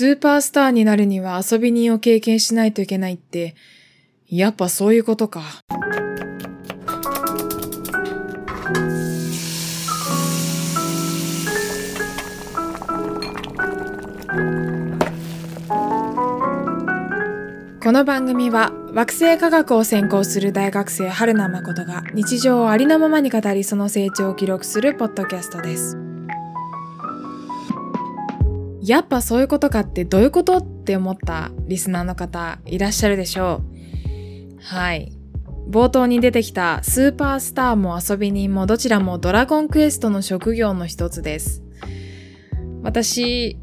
スーパースターになるには遊び人を経験しないといけないって、やっぱそういうことか。この番組は惑星科学を専攻する大学生春名誠が日常をありのままに語りその成長を記録するポッドキャストです。やっぱそういうことかってどういうことって思ったリスナーの方いらっしゃるでしょう。はい。冒頭に出てきたスーパースターも遊び人もどちらもドラゴンクエストの職業の一つです。私、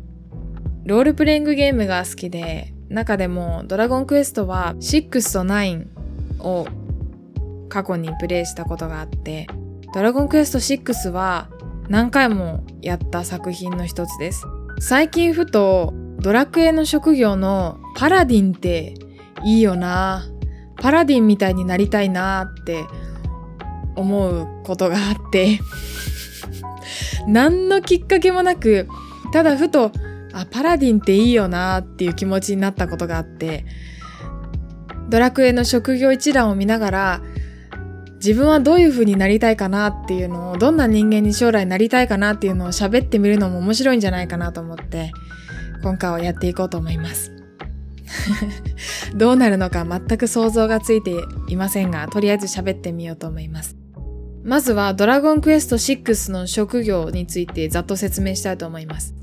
ロールプレイングゲームが好きで、中でもドラゴンクエストは6と9を過去にプレイしたことがあって、ドラゴンクエスト6は何回もやった作品の一つです。最近ふとドラクエの職業のパラディンっていいよな。パラディンみたいになりたいなって思うことがあって。何のきっかけもなくただふとあパラディンっていいよなっていう気持ちになったことがあって。ドラクエの職業一覧を見ながら自分はどういう風になりたいかなっていうのをどんな人間に将来なりたいかなっていうのを喋ってみるのも面白いんじゃないかなと思って今回はやっていこうと思います。どうなるのか全く想像がついていませんがとりあえず喋ってみようと思います。まずはドラゴンクエスト6の職業についてざっと説明したいと思います。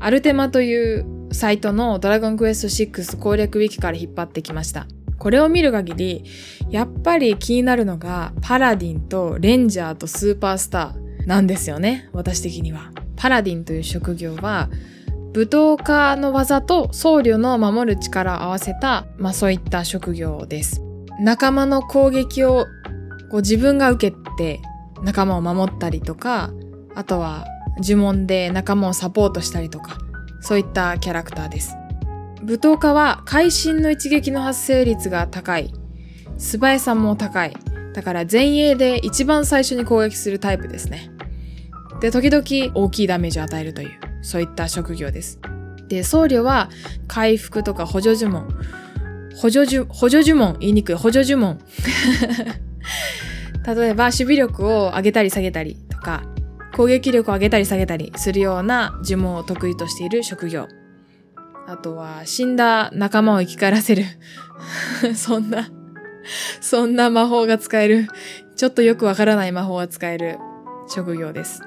アルテマというサイトのドラゴンクエスト6攻略ウィキから引っ張ってきました。これを見る限り、やっぱり気になるのがパラディンとレンジャーとスーパースターなんですよね。私的には。パラディンという職業は、武闘家の技と僧侶の守る力を合わせた、まあそういった職業です。仲間の攻撃をこう自分が受けて仲間を守ったりとか、あとは呪文で仲間をサポートしたりとか、そういったキャラクターです。舞踏家は会心の一撃の発生率が高い。素早さも高い。だから前衛で一番最初に攻撃するタイプですね。で、時々大きいダメージを与えるという、そういった職業です。で、僧侶は回復とか補助呪文。補助呪、補助呪文、言いにくい、補助呪文。例えば、守備力を上げたり下げたりとか、攻撃力を上げたり下げたりするような呪文を得意としている職業。あとは、死んだ仲間を生き返らせる。そんな、そんな魔法が使える。ちょっとよくわからない魔法が使える職業です。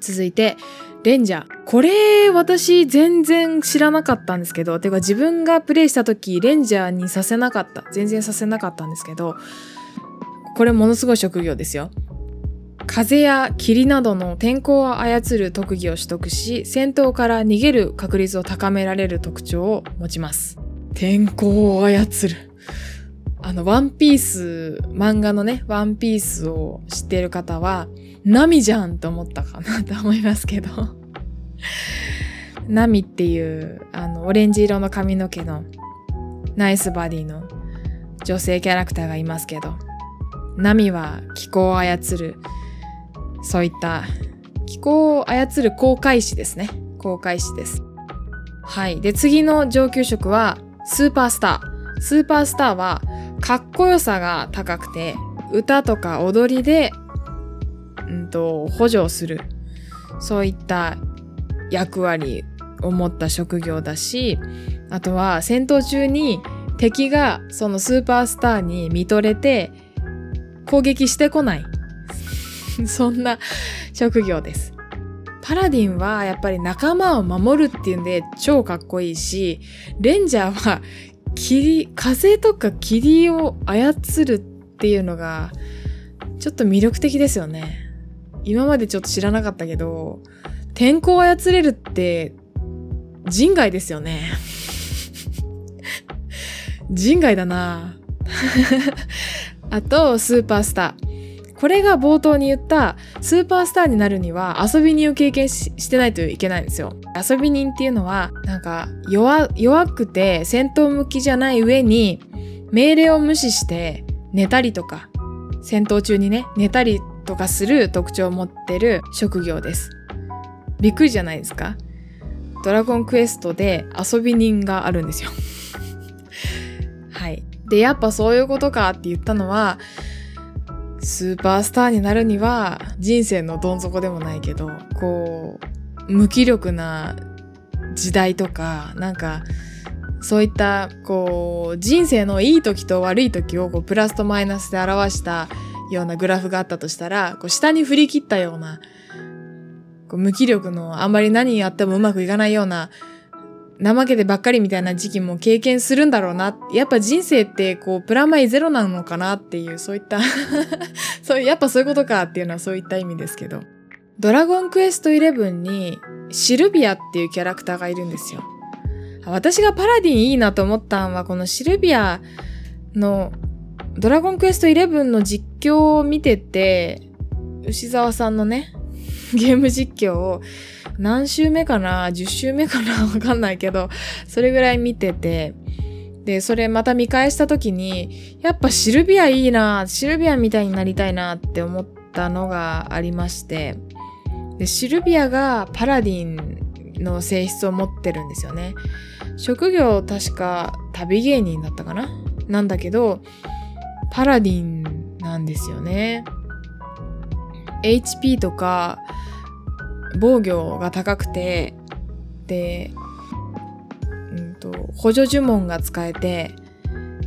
続いて、レンジャー。これ、私全然知らなかったんですけど、てか自分がプレイした時、レンジャーにさせなかった。全然させなかったんですけど、これものすごい職業ですよ。風や霧などの天候を操る特技を取得し、戦闘から逃げる確率を高められる特徴を持ちます。天候を操る。あの、ワンピース、漫画のね、ワンピースを知っている方は、ナミじゃんと思ったかなと思いますけど。ナミっていう、あの、オレンジ色の髪の毛のナイスバディの女性キャラクターがいますけど、ナミは気候を操るそういった気候を操る航海士ですね。航海士です。はい。で、次の上級職はスーパースター。スーパースターはかっこよさが高くて、歌とか踊りで、うんと、補助をする。そういった役割を持った職業だし、あとは戦闘中に敵がそのスーパースターに見とれて攻撃してこない。そんな職業です。パラディンはやっぱり仲間を守るっていうんで超かっこいいし、レンジャーは霧、風とか霧を操るっていうのがちょっと魅力的ですよね。今までちょっと知らなかったけど、天候を操れるって人外ですよね。人外だな あと、スーパースター。これが冒頭に言ったスーパースターになるには遊び人を経験してないといけないんですよ。遊び人っていうのはなんか弱くて戦闘向きじゃない上に命令を無視して寝たりとか戦闘中にね寝たりとかする特徴を持ってる職業です。びっくりじゃないですかドラゴンクエストで遊び人があるんですよ。はい。で、やっぱそういうことかって言ったのは、スーパースターになるには人生のどん底でもないけど、こう、無気力な時代とか、なんか、そういった、こう、人生のいい時と悪い時をこうプラスとマイナスで表したようなグラフがあったとしたら、こう下に振り切ったような、こう無気力のあんまり何やってもうまくいかないような怠けてばっかりみたいな時期も経験するんだろうな。やっぱ人生ってこうプラマイゼロなのかなっていうそういった そうやっぱそういうことかっていうのはそういった意味ですけど。ドラゴンクエスト11にシルビアっていうキャラクターがいるんですよ。私がパラディンいいなと思ったんはこのシルビアのドラゴンクエスト11の実況を見てて牛沢さんのね ゲーム実況を何週目かな ?10 週目かな？わかんないけど、それぐらい見てて、で、それまた見返した時に、やっぱシルビアいいな、シルビアみたいになりたいなって思ったのがありまして、で、シルビアがパラディンの性質を持ってるんですよね。職業確か旅芸人だったかな？なんだけど、パラディンなんですよね。HP とか防御が高くてで、うんと、補助呪文が使えて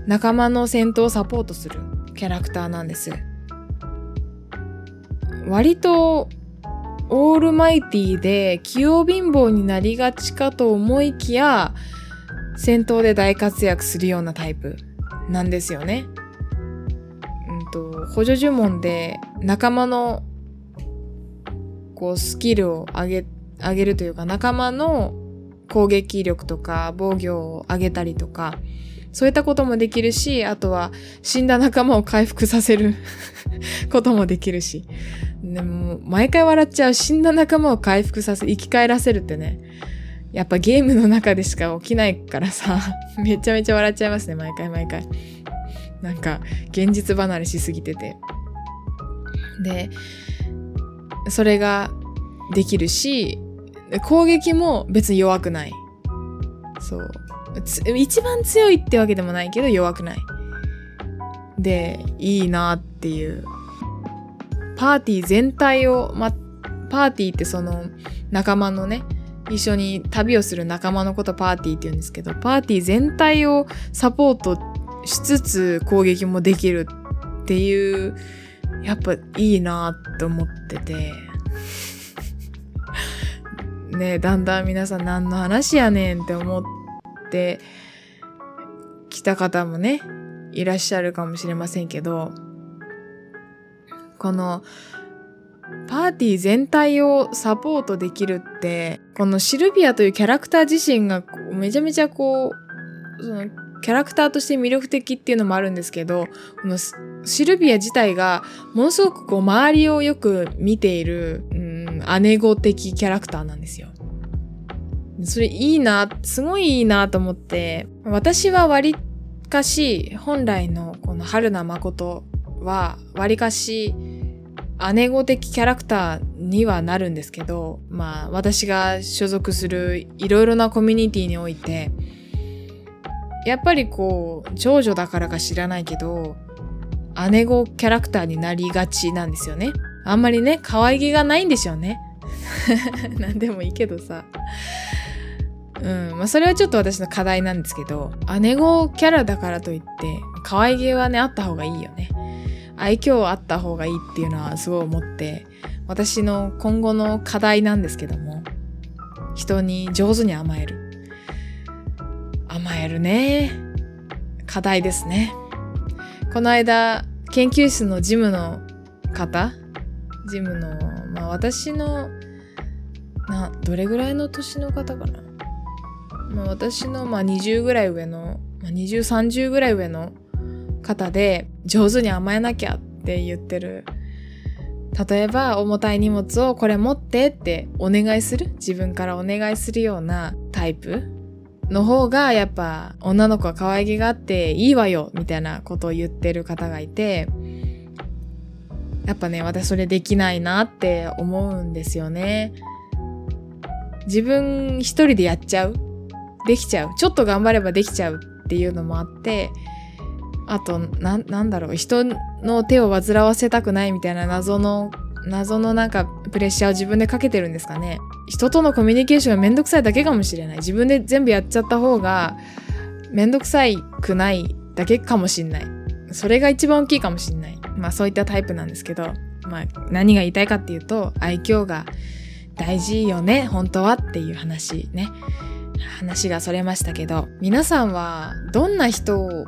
仲間の戦闘をサポートするキャラクターなんです割とオールマイティで器用貧乏になりがちかと思いきや戦闘で大活躍するようなタイプなんですよね。うんと補助呪文で仲間のこうスキルを上げ、上げるというか仲間の攻撃力とか防御を上げたりとか、そういったこともできるし、あとは死んだ仲間を回復させる こともできるし。でも、毎回笑っちゃう死んだ仲間を回復させ、生き返らせるってね。やっぱゲームの中でしか起きないからさ、めちゃめちゃ笑っちゃいますね、毎回毎回。なんか、現実離れしすぎてて。で、それができるし、攻撃も別に弱くない。そう。一番強いってわけでもないけど弱くない。で、いいなっていう。パーティー全体を、ま、パーティーってその仲間のね、一緒に旅をする仲間のことパーティーって言うんですけど、パーティー全体をサポートしつつ攻撃もできるっていうやっぱいいなって思ってて。ねだんだん皆さん何の話やねんって思ってきた方もね、いらっしゃるかもしれませんけど、このパーティー全体をサポートできるって、このシルビアというキャラクター自身がめちゃめちゃこう、そのキャラクターとして魅力的っていうのもあるんですけど、このシルビア自体がものすごくこう周りをよく見ている、うん、姉子的キャラクターなんですよ。それいいな、すごいいいなと思って、私は割かし、本来のこの春名誠は割かし姉子的キャラクターにはなるんですけど、まあ私が所属するいろいろなコミュニティにおいて、やっぱりこう、長女だからか知らないけど、姉子キャラクターになりがちなんですよね。あんまりね、可愛げがないんでしょうね。なんでもいいけどさ。うん、まあそれはちょっと私の課題なんですけど、姉子キャラだからといって、可愛げはね、あった方がいいよね。愛嬌あった方がいいっていうのはすごい思って、私の今後の課題なんですけども、人に上手に甘える。甘えるね。課題ですね。この間、研究室のジムの方ジムの、まあ私の、な、どれぐらいの年の方かな。まあ私の、まあ20ぐらい上の、まあ、20、30ぐらい上の方で、上手に甘えなきゃって言ってる。例えば、重たい荷物をこれ持ってってお願いする。自分からお願いするようなタイプ。の方がやっぱ女の子は可愛げがあっていいわよみたいなことを言ってる方がいてやっぱね私それできないなって思うんですよね。自分一人でやっちゃう？できちゃう？ちょっと頑張ればできちゃうっていうのもあってあとななんだろう？人の手を煩わせたくないみたいな謎の謎のなんかプレッシャーを自分でかけてるんですかね。人とのコミュニケーションがめんどくさいだけかもしれない。自分で全部やっちゃった方がめんどくさいくないだけかもしんない。それが一番大きいかもしんない。まあそういったタイプなんですけど。まあ何が言いたいかっていうと愛嬌が大事よね本当はっていう話ね。話がそれましたけど。皆さんはどんな人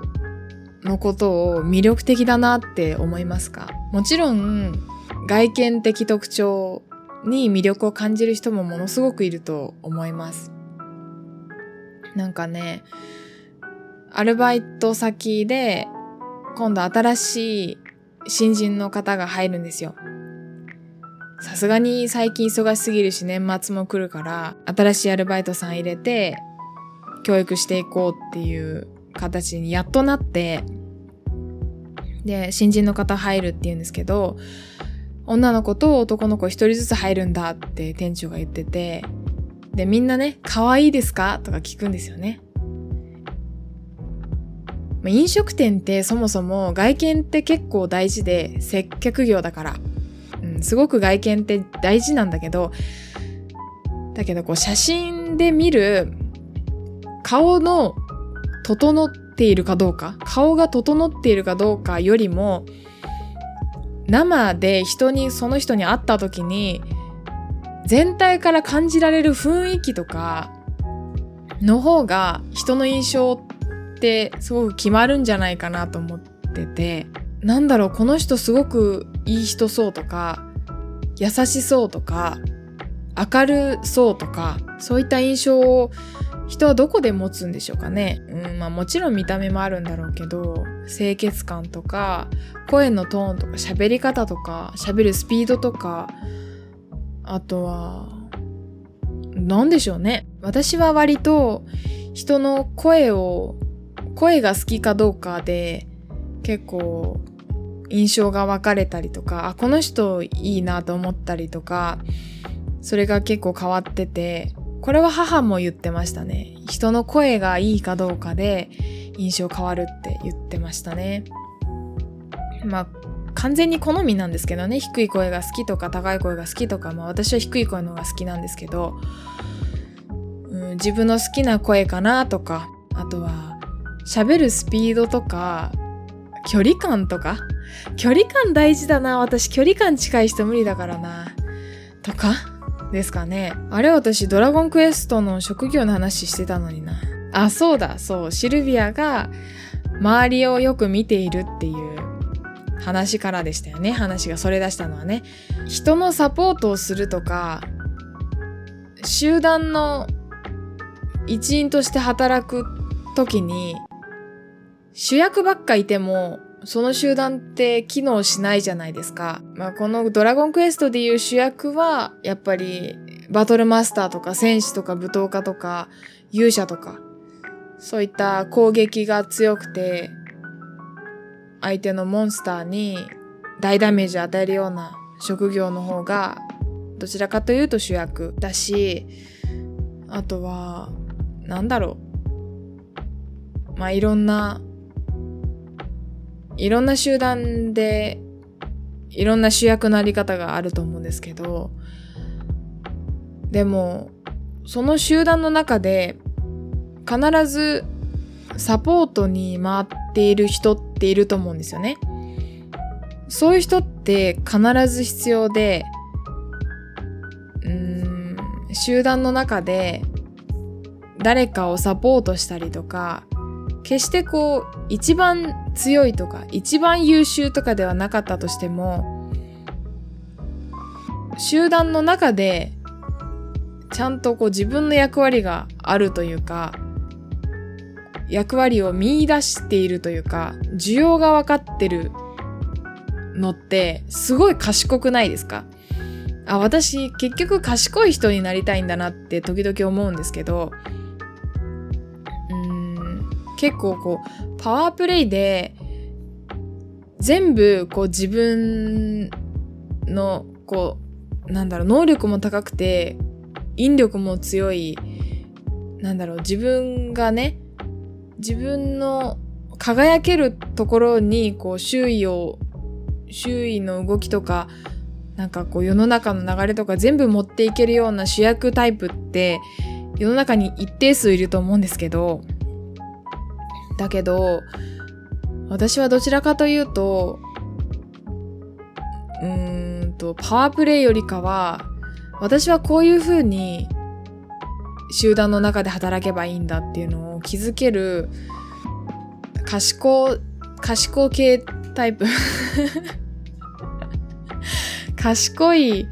のことを魅力的だなって思いますか？もちろん外見的特徴に魅力を感じる人もものすごくいると思います。なんかね、アルバイト先で今度新しい新人の方が入るんですよ。さすがに最近忙しすぎるし年末も来るから新しいアルバイトさん入れて教育していこうっていう形にやっとなってで新人の方入るっていうんですけど女の子と男の子一人ずつ入るんだって店長が言ってて、で、みんなね、可愛いですか？とか聞くんですよね。ま飲食店ってそもそも外見って結構大事で接客業だから、うん、すごく外見って大事なんだけど、だけどこう写真で見る顔の整っているかどうか、顔が整っているかどうかよりも、生で人にその人に会った時に全体から感じられる雰囲気とかの方が人の印象ってすごく決まるんじゃないかなと思っててなんだろうこの人すごくいい人そうとか優しそうとか明るそうとかそういった印象を人はどこで持つんでしょうかね。うんまあ、もちろん見た目もあるんだろうけど清潔感とか声のトーンとか喋り方とか喋るスピードとかあとは何でしょうね。私は割と人の声を声が好きかどうかで結構印象が分かれたりとかあこの人いいなと思ったりとかそれが結構変わっててこれは母も言ってましたね。人の声がいいかどうかで印象変わるって言ってましたね。まあ、完全に好みなんですけどね。低い声が好きとか高い声が好きとか、まあ私は低い声の方が好きなんですけど、うん、自分の好きな声かなとか、あとは喋るスピードとか、距離感とか、距離感大事だな。私距離感近い人無理だからな。とか、ですかね。あれ私ドラゴンクエストの職業の話してたのにな。あ、そうだ、そう。シルビアが周りをよく見ているっていう話からでしたよね。話がそれ出したのはね。人のサポートをするとか、集団の一員として働く時に、主役ばっかいてもその集団って機能しないじゃないですか。まあ、このドラゴンクエストでいう主役は、やっぱりバトルマスターとか戦士とか舞踏家とか勇者とか、そういった攻撃が強くて、相手のモンスターに大ダメージを与えるような職業の方が、どちらかというと主役だし、あとは、なんだろう。まあ、いろんないろんな集団でいろんな主役のあり方があると思うんですけどでもその集団の中で必ずサポートに回っている人っていると思うんですよね。そういう人って必ず必要でうん集団の中で誰かをサポートしたりとか決してこう一番強いとか一番優秀とかではなかったとしても集団の中でちゃんとこう自分の役割があるというか役割を見出しているというか需要が分かってるのってすごい賢くないですか？あ私結局賢い人になりたいんだなって時々思うんですけど結構こうパワープレイで全部こう自分のこうなんだろう能力も高くて引力も強い、なんだろう、自分がね、自分の輝けるところに、こう、周囲を、周囲の動きとか、なんかこう世の中の流れとか全部持っていけるような主役タイプって世の中に一定数いると思うんですけど、だけど、私はどちらかというと、うーんと、パワープレイよりかは、私はこういう風に集団の中で働けばいいんだっていうのを気づける賢、賢系タイプ 賢い、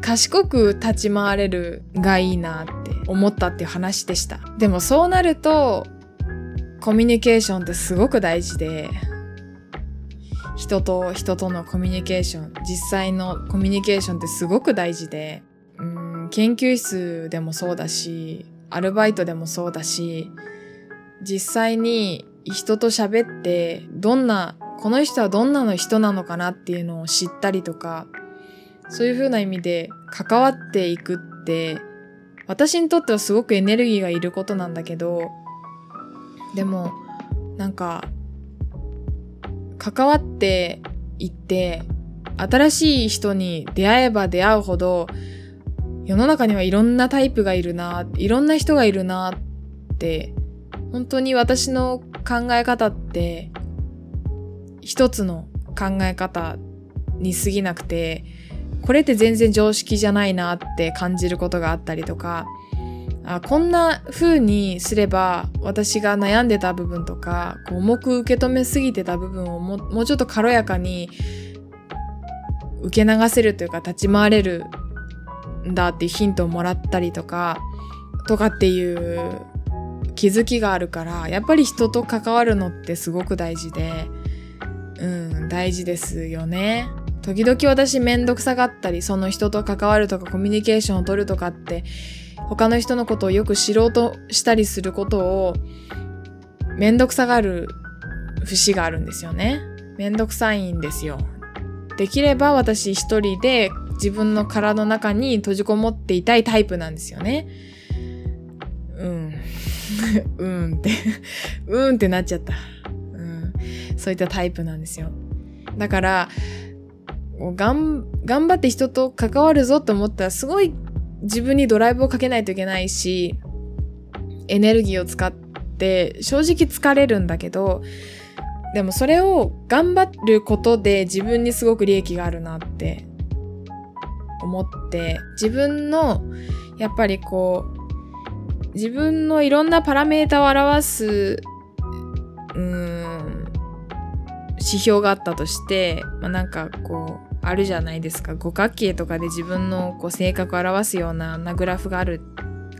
賢く立ち回れるがいいなって思ったっていう話でした。でもそうなると、コミュニケーションってすごく大事で、人と人とのコミュニケーション、実際のコミュニケーションってすごく大事で、うん、研究室でもそうだし、アルバイトでもそうだし、実際に人と喋って、どんな、この人はどんなの人なのかなっていうのを知ったりとか、そういう風な意味で関わっていくって、私にとってはすごくエネルギーがいることなんだけど、でも、なんか、関わっていって、新しい人に出会えば出会うほど、世の中にはいろんなタイプがいるな、いろんな人がいるなって、本当に私の考え方って、一つの考え方に過ぎなくて、これって全然常識じゃないなって感じることがあったりとか、あこんな風にすれば私が悩んでた部分とかこう重く受け止めすぎてた部分をももうちょっと軽やかに受け流せるというか立ち回れるんだっていうヒントをもらったりとかとかっていう気づきがあるからやっぱり人と関わるのってすごく大事でうん大事ですよね。時々私めんどくさがったりその人と関わるとかコミュニケーションを取るとかって他の人のことをよく知ろうとしたりすることをめんどくさがる節があるんですよね。めんどくさいんですよ。できれば私一人で自分の体の中に閉じこもっていたいタイプなんですよね。うん。うんって うんってなっちゃった。うん。そういったタイプなんですよ。だから、がん、頑張って人と関わるぞと思ったらすごい自分にドライブをかけないといけないし、エネルギーを使って正直疲れるんだけど、でもそれを頑張ることで自分にすごく利益があるなって思って、自分のやっぱりこう、自分のいろんなパラメータを表す、うーん、指標があったとして、まあ、なんかこう、あるじゃないですか。五角形とかで自分のこう性格を表すようななグラフがある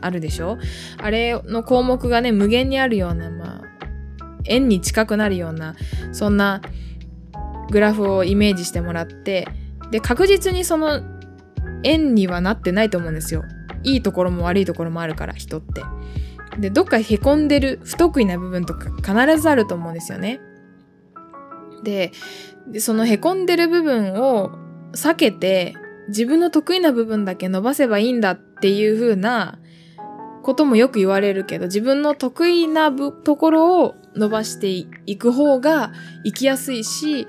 あるでしょ？あれの項目がね無限にあるようなまあ円に近くなるようなそんなグラフをイメージしてもらってで確実にその円にはなってないと思うんですよ。いいところも悪いところもあるから人って。でどっかへこんでる不得意な部分とか必ずあると思うんですよね。でで、その凹んでる部分を避けて、自分の得意な部分だけ伸ばせばいいんだっていう風なこともよく言われるけど、自分の得意なところを伸ばしていく方が生きやすいし、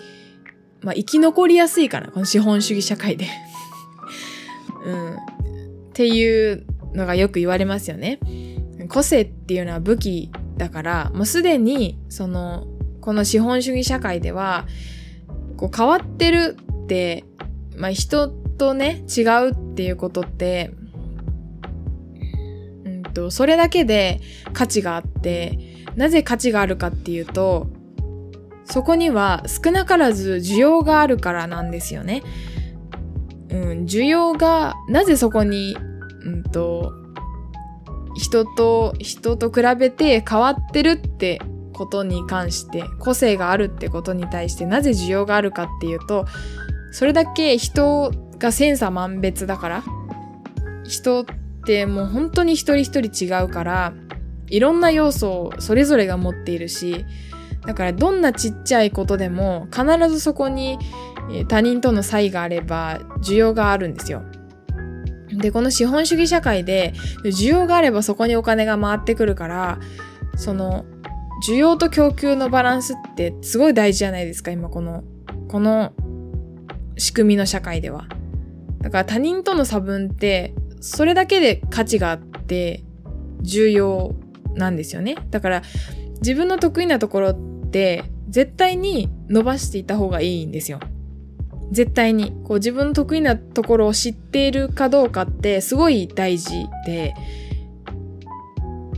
まあ生き残りやすいかな、この資本主義社会で うん。っていうのがよく言われますよね。個性っていうのは武器だから、もうすでに、その、この資本主義社会では、こう変わってるって、まあ、人とね、違うっていうことって、うんと、それだけで価値があって、なぜ価値があるかっていうと、そこには少なからず需要があるからなんですよね。うん、需要が、なぜそこに、うんと、人と、人と比べて変わってるってことに関して個性があるってことに対してなぜ需要があるかっていうとそれだけ人が千差万別だから人ってもう本当に一人一人違うからいろんな要素をそれぞれが持っているしだからどんなちっちゃいことでも必ずそこに他人との差異があれば需要があるんですよ。で、この資本主義社会で、需要があればそこにお金が回ってくるから、その、需要と供給のバランスってすごい大事じゃないですか、今この、この仕組みの社会では。だから他人との差分って、それだけで価値があって重要なんですよね。だから自分の得意なところって絶対に伸ばしていた方がいいんですよ。絶対に。こう自分の得意なところを知っているかどうかってすごい大事で、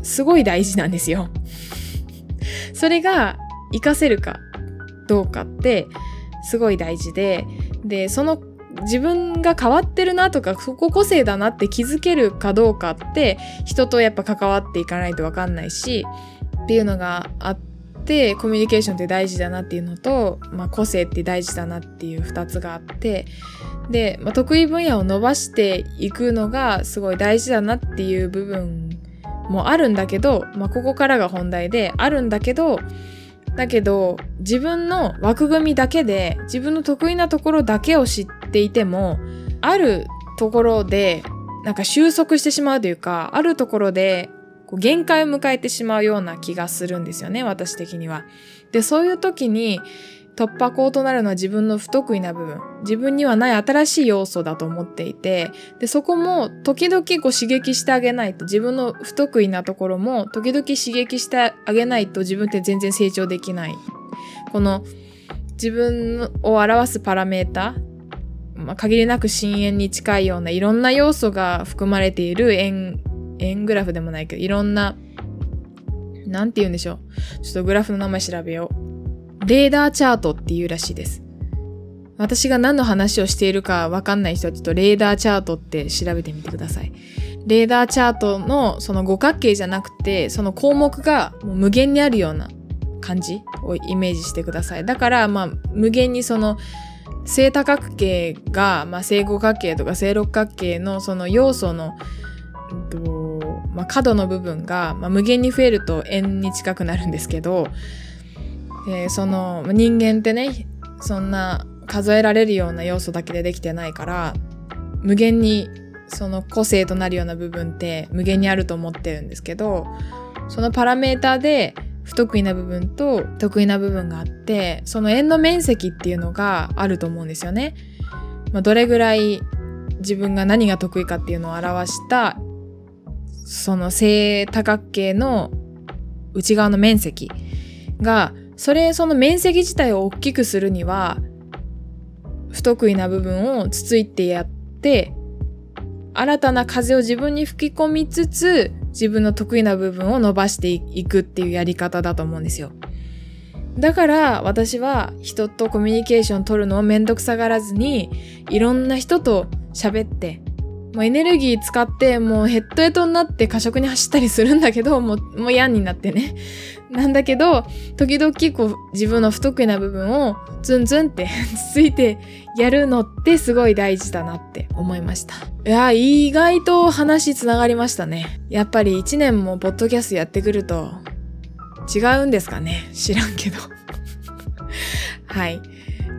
すごい大事なんですよ。それが活かせるかどうかってすごい大事で、で、その自分が変わってるなとか、そこ個性だなって気づけるかどうかって、人とやっぱ関わっていかないとわかんないし、っていうのがあって、コミュニケーションって大事だなっていうのと、まあ、個性って大事だなっていう二つがあって、で、まあ、得意分野を伸ばしていくのがすごい大事だなっていう部分もあるんだけど、まあ、ここからが本題であるんだけど、だけど自分の枠組みだけで自分の得意なところだけを知っていてもあるところでなんか収束してしまうというかあるところでこう限界を迎えてしまうような気がするんですよね私的には。でそういう時に突破口となるのは自分の不得意な部分。自分にはない新しい要素だと思っていて、で、そこも時々こう刺激してあげないと、自分の不得意なところも時々刺激してあげないと自分って全然成長できない。この自分を表すパラメータまあ、限りなく深淵に近いようないろんな要素が含まれている円、円グラフでもないけど、いろんな、なんて言うんでしょう。ちょっとグラフの名前調べよう。レーダーチャートっていうらしいです。私が何の話をしているかわかんない人はちょっとレーダーチャートって調べてみてください。レーダーチャートのその五角形じゃなくて、その項目がもう無限にあるような感じをイメージしてください。だからまあ無限にその正多角形が、まあ、正五角形とか正六角形のその要素の、まあ、角の部分が、まあ、無限に増えると円に近くなるんですけど、え、その人間ってねそんな数えられるような要素だけでできてないから無限にその個性となるような部分って無限にあると思ってるんですけどそのパラメーターで不得意な部分と得意な部分があってその円の面積っていうのがあると思うんですよね。まあ、どれぐらい自分が何が得意かっていうのを表したその正多角形の内側の面積がそれ、その面積自体を大きくするには、不得意な部分をつついてやって、新たな風を自分に吹き込みつつ、自分の得意な部分を伸ばしていくっていうやり方だと思うんですよ。だから私は人とコミュニケーション取るのをめんどくさがらずに、いろんな人と喋って、もうエネルギー使ってもうヘッドヘッドになって過食に走ったりするんだけど、もう、もう嫌になってね。なんだけど、時々こう自分の不得意な部分をツンツンって ついてやるのってすごい大事だなって思いました。いや、意外と話つながりましたね。やっぱり一年もポッドキャストやってくると違うんですかね知らんけど。はい。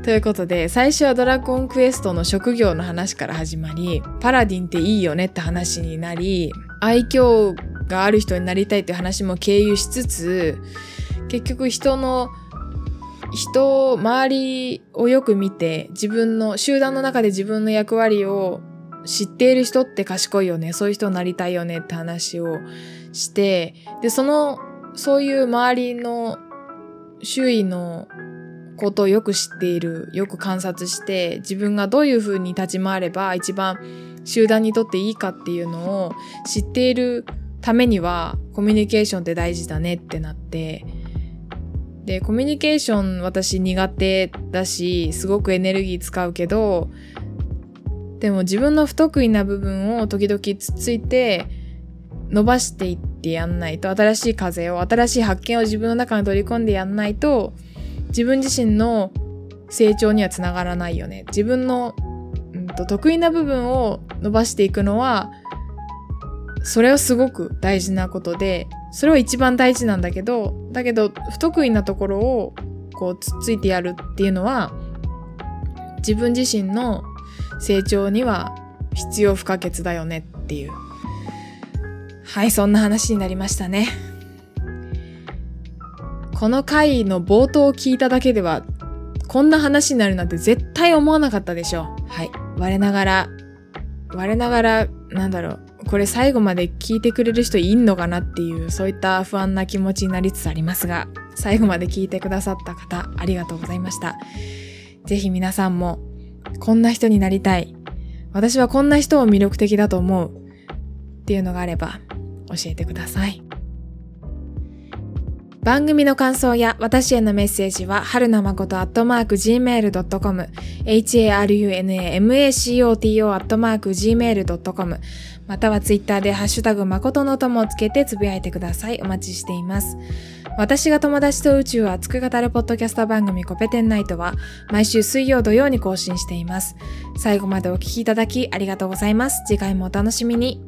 ということで、最初はドラゴンクエストの職業の話から始まり、パラディンっていいよねって話になり、愛嬌がある人になりたいっていう話も経由しつつ、結局人の、人、周りをよく見て、自分の、集団の中で自分の役割を知っている人って賢いよね、そういう人になりたいよねって話をして、で、その、そういう周りの周囲のことをよく知っている、よく観察して、自分がどういうふうに立ち回れば一番集団にとっていいかっていうのを知っているためにはコミュニケーションって大事だねってなって、で、コミュニケーション私苦手だし、すごくエネルギー使うけど、でも自分の不得意な部分を時々つついて伸ばしていってやんないと、新しい風を、新しい発見を自分の中に取り込んでやんないと、自分自身の成長にはつながらないよね。自分の、うんと、得意な部分を伸ばしていくのは、それはすごく大事なことで、それは一番大事なんだけど、だけど不得意なところをこうつっついてやるっていうのは、自分自身の成長には必要不可欠だよねっていう。はい、そんな話になりましたね。この回の冒頭を聞いただけでは、こんな話になるなんて絶対思わなかったでしょう。はい。我ながら、我ながら、なんだろう、これ最後まで聞いてくれる人いんのかなっていう、そういった不安な気持ちになりつつありますが、最後まで聞いてくださった方、ありがとうございました。ぜひ皆さんも、こんな人になりたい。私はこんな人を魅力的だと思う。っていうのがあれば、教えてください。番組の感想や私へのメッセージは、はるなまことアットマーク gmail.com、harunamacoto アットマーク gmail.com、またはツイッターでハッシュタグ誠の友をつけてつぶやいてください。お待ちしています。私が友達と宇宙を熱く語るポッドキャスト番組コペテンナイトは毎週水曜土曜に更新しています。最後までお聴きいただきありがとうございます。次回もお楽しみに。